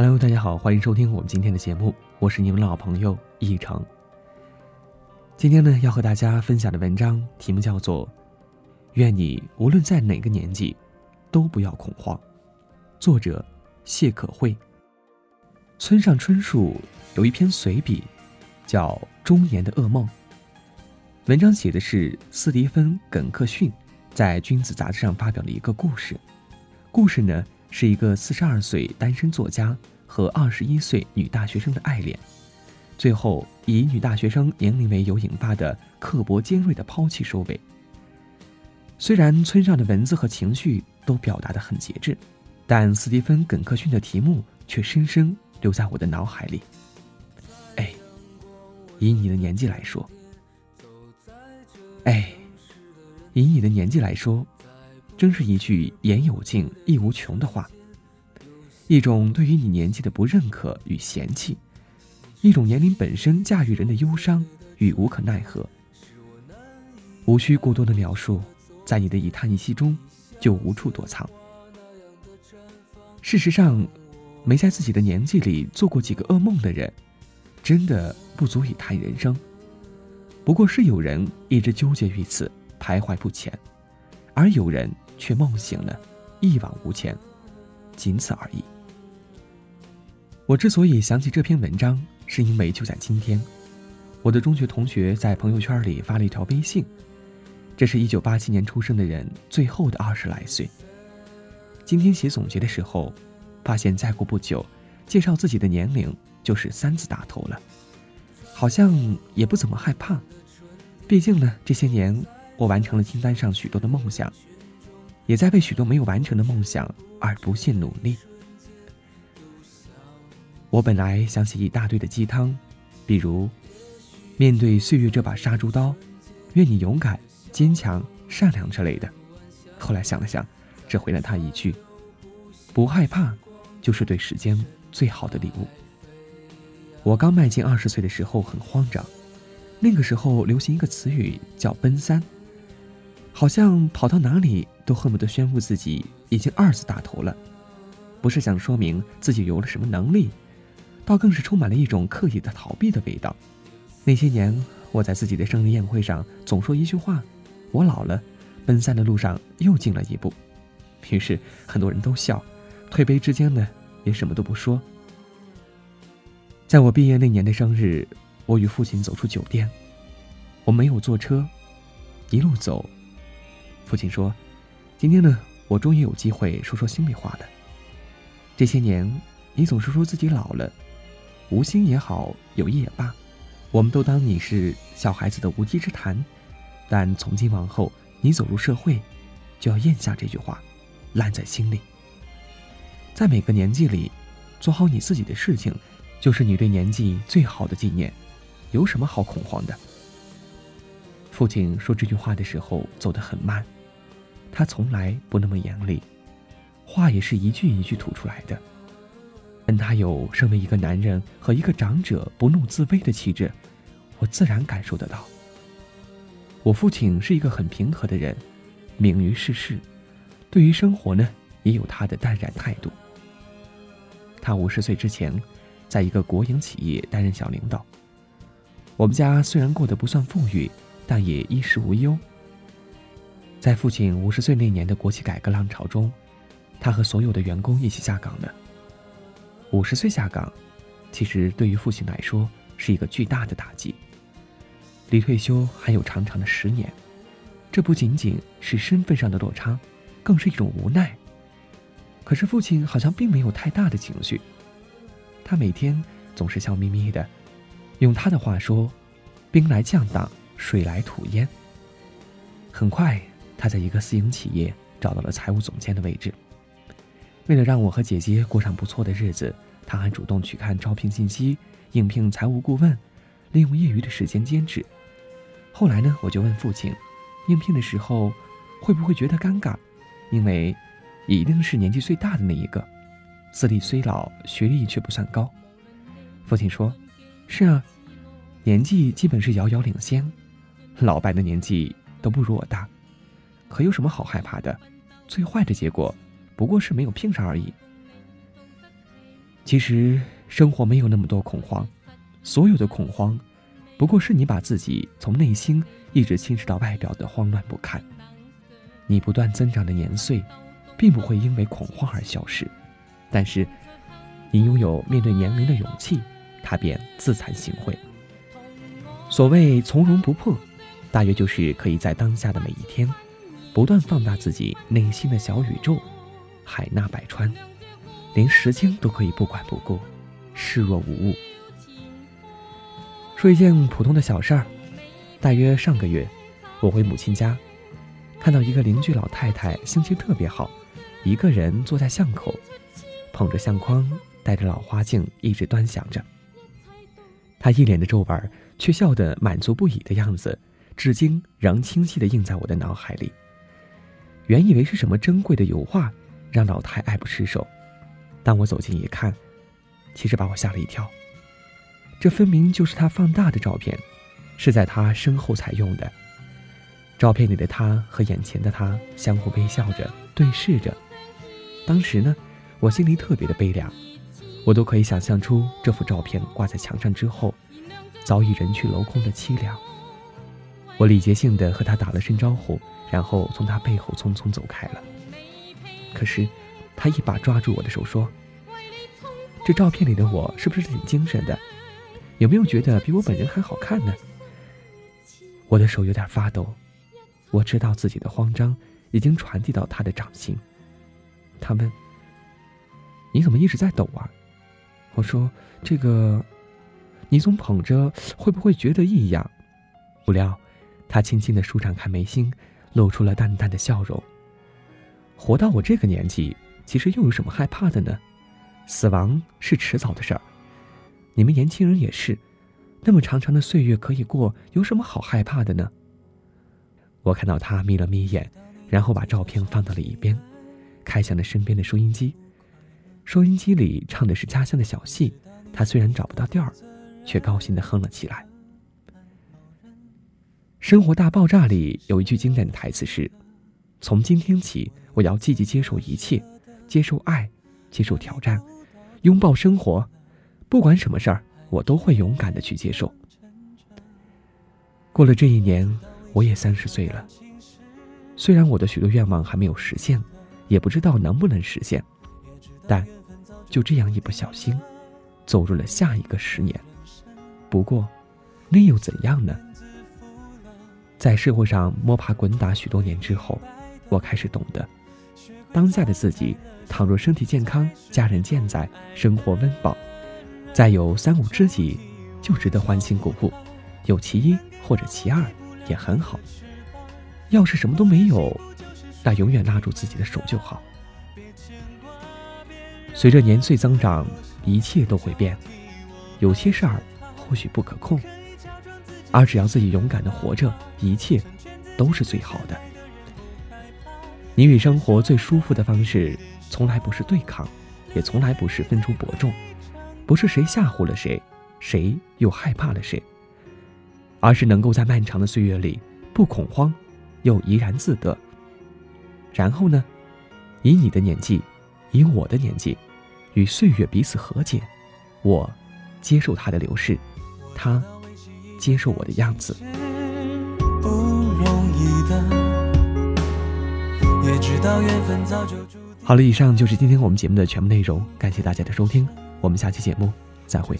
Hello，大家好，欢迎收听我们今天的节目，我是你们老朋友易成。今天呢，要和大家分享的文章题目叫做《愿你无论在哪个年纪，都不要恐慌》，作者谢可慧。村上春树有一篇随笔，叫《中年的噩梦》。文章写的是斯蒂芬·耿克逊在《君子》杂志上发表的一个故事。故事呢？是一个四十二岁单身作家和二十一岁女大学生的爱恋，最后以女大学生年龄为由引发的刻薄尖锐的抛弃收尾。虽然村上的文字和情绪都表达的很节制，但斯蒂芬·耿克逊的题目却深深留在我的脑海里。哎，以你的年纪来说，哎，以你的年纪来说。真是一句言有尽意无穷的话，一种对于你年纪的不认可与嫌弃，一种年龄本身驾驭人的忧伤与无可奈何。无需过多的描述，在你的一叹一息中，就无处躲藏。事实上，没在自己的年纪里做过几个噩梦的人，真的不足以谈人生。不过是有人一直纠结于此，徘徊不前，而有人。却梦醒了，一往无前，仅此而已。我之所以想起这篇文章，是因为就在今天，我的中学同学在朋友圈里发了一条微信，这是一九八七年出生的人最后的二十来岁。今天写总结的时候，发现再过不久，介绍自己的年龄就是三字打头了，好像也不怎么害怕，毕竟呢，这些年我完成了清单上许多的梦想。也在为许多没有完成的梦想而不懈努力。我本来想起一大堆的鸡汤，比如“面对岁月这把杀猪刀，愿你勇敢、坚强、善良”之类的。后来想了想，只回了他一句：“不害怕，就是对时间最好的礼物。”我刚迈进二十岁的时候很慌张，那个时候流行一个词语叫“奔三”。好像跑到哪里都恨不得宣布自己已经二次大头了，不是想说明自己有了什么能力，倒更是充满了一种刻意的逃避的味道。那些年，我在自己的生日宴会上总说一句话：“我老了，奔三的路上又进了一步。”于是很多人都笑，推杯之间呢也什么都不说。在我毕业那年的生日，我与父亲走出酒店，我没有坐车，一路走。父亲说：“今天呢，我终于有机会说说心里话了。这些年，你总是说自己老了，无心也好，有意也罢，我们都当你是小孩子的无稽之谈。但从今往后，你走入社会，就要咽下这句话，烂在心里。在每个年纪里，做好你自己的事情，就是你对年纪最好的纪念。有什么好恐慌的？”父亲说这句话的时候，走得很慢。他从来不那么严厉，话也是一句一句吐出来的。但他有身为一个男人和一个长者不怒自威的气质，我自然感受得到。我父亲是一个很平和的人，敏于世事，对于生活呢也有他的淡然态度。他五十岁之前，在一个国营企业担任小领导。我们家虽然过得不算富裕，但也衣食无忧。在父亲五十岁那年的国企改革浪潮中，他和所有的员工一起下岗了。五十岁下岗，其实对于父亲来说是一个巨大的打击。离退休还有长长的十年，这不仅仅是身份上的落差，更是一种无奈。可是父亲好像并没有太大的情绪，他每天总是笑眯眯的。用他的话说：“兵来将挡，水来土掩。”很快。他在一个私营企业找到了财务总监的位置。为了让我和姐姐过上不错的日子，他还主动去看招聘信息，应聘财务顾问，利用业余的时间兼职。后来呢，我就问父亲，应聘的时候会不会觉得尴尬？因为一定是年纪最大的那一个，资历虽老，学历却不算高。父亲说：“是啊，年纪基本是遥遥领先，老白的年纪都不如我大。”可有什么好害怕的？最坏的结果，不过是没有拼上而已。其实生活没有那么多恐慌，所有的恐慌，不过是你把自己从内心一直侵蚀到外表的慌乱不堪。你不断增长的年岁，并不会因为恐慌而消失，但是，你拥有面对年龄的勇气，它便自惭形秽。所谓从容不迫，大约就是可以在当下的每一天，不断放大自己内心的小宇宙，海纳百川。连时间都可以不管不顾，视若无物。说一件普通的小事儿，大约上个月，我回母亲家，看到一个邻居老太太心情特别好，一个人坐在巷口，捧着相框，戴着老花镜，一直端详着。她一脸的皱纹，却笑得满足不已的样子，至今仍清晰地印在我的脑海里。原以为是什么珍贵的油画，让老太爱不释手。当我走近一看，其实把我吓了一跳。这分明就是他放大的照片，是在他身后采用的。照片里的他和眼前的他相互微笑着对视着。当时呢，我心里特别的悲凉，我都可以想象出这幅照片挂在墙上之后，早已人去楼空的凄凉。我礼节性的和他打了声招呼，然后从他背后匆匆走开了。可是。他一把抓住我的手，说：“这照片里的我是不是挺精神的？有没有觉得比我本人还好看呢？”我的手有点发抖，我知道自己的慌张已经传递到他的掌心。他问：“你怎么一直在抖啊？”我说：“这个，你总捧着，会不会觉得异样？”不料，他轻轻的舒展开眉心，露出了淡淡的笑容。活到我这个年纪。其实又有什么害怕的呢？死亡是迟早的事儿，你们年轻人也是，那么长长的岁月可以过，有什么好害怕的呢？我看到他眯了眯眼，然后把照片放到了一边，开向了身边的收音机。收音机里唱的是家乡的小戏，他虽然找不到调儿，却高兴地哼了起来。《生活大爆炸》里有一句经典的台词是：“从今天起，我要积极接受一切。”接受爱，接受挑战，拥抱生活，不管什么事儿，我都会勇敢的去接受。过了这一年，我也三十岁了。虽然我的许多愿望还没有实现，也不知道能不能实现，但就这样一不小心，走入了下一个十年。不过，那又怎样呢？在社会上摸爬滚打许多年之后，我开始懂得，当下的自己。倘若身体健康，家人健在，生活温饱，再有三五知己，就值得欢欣鼓舞。有其一或者其二也很好。要是什么都没有，那永远拉住自己的手就好。随着年岁增长，一切都会变，有些事儿或许不可控，而只要自己勇敢的活着，一切都是最好的。你与生活最舒服的方式。从来不是对抗，也从来不是分出伯仲，不是谁吓唬了谁，谁又害怕了谁，而是能够在漫长的岁月里不恐慌，又怡然自得。然后呢，以你的年纪，以我的年纪，与岁月彼此和解，我接受它的流逝，他接受我的样子。不容易的，也知道缘分早就好了，以上就是今天我们节目的全部内容，感谢大家的收听，我们下期节目再会。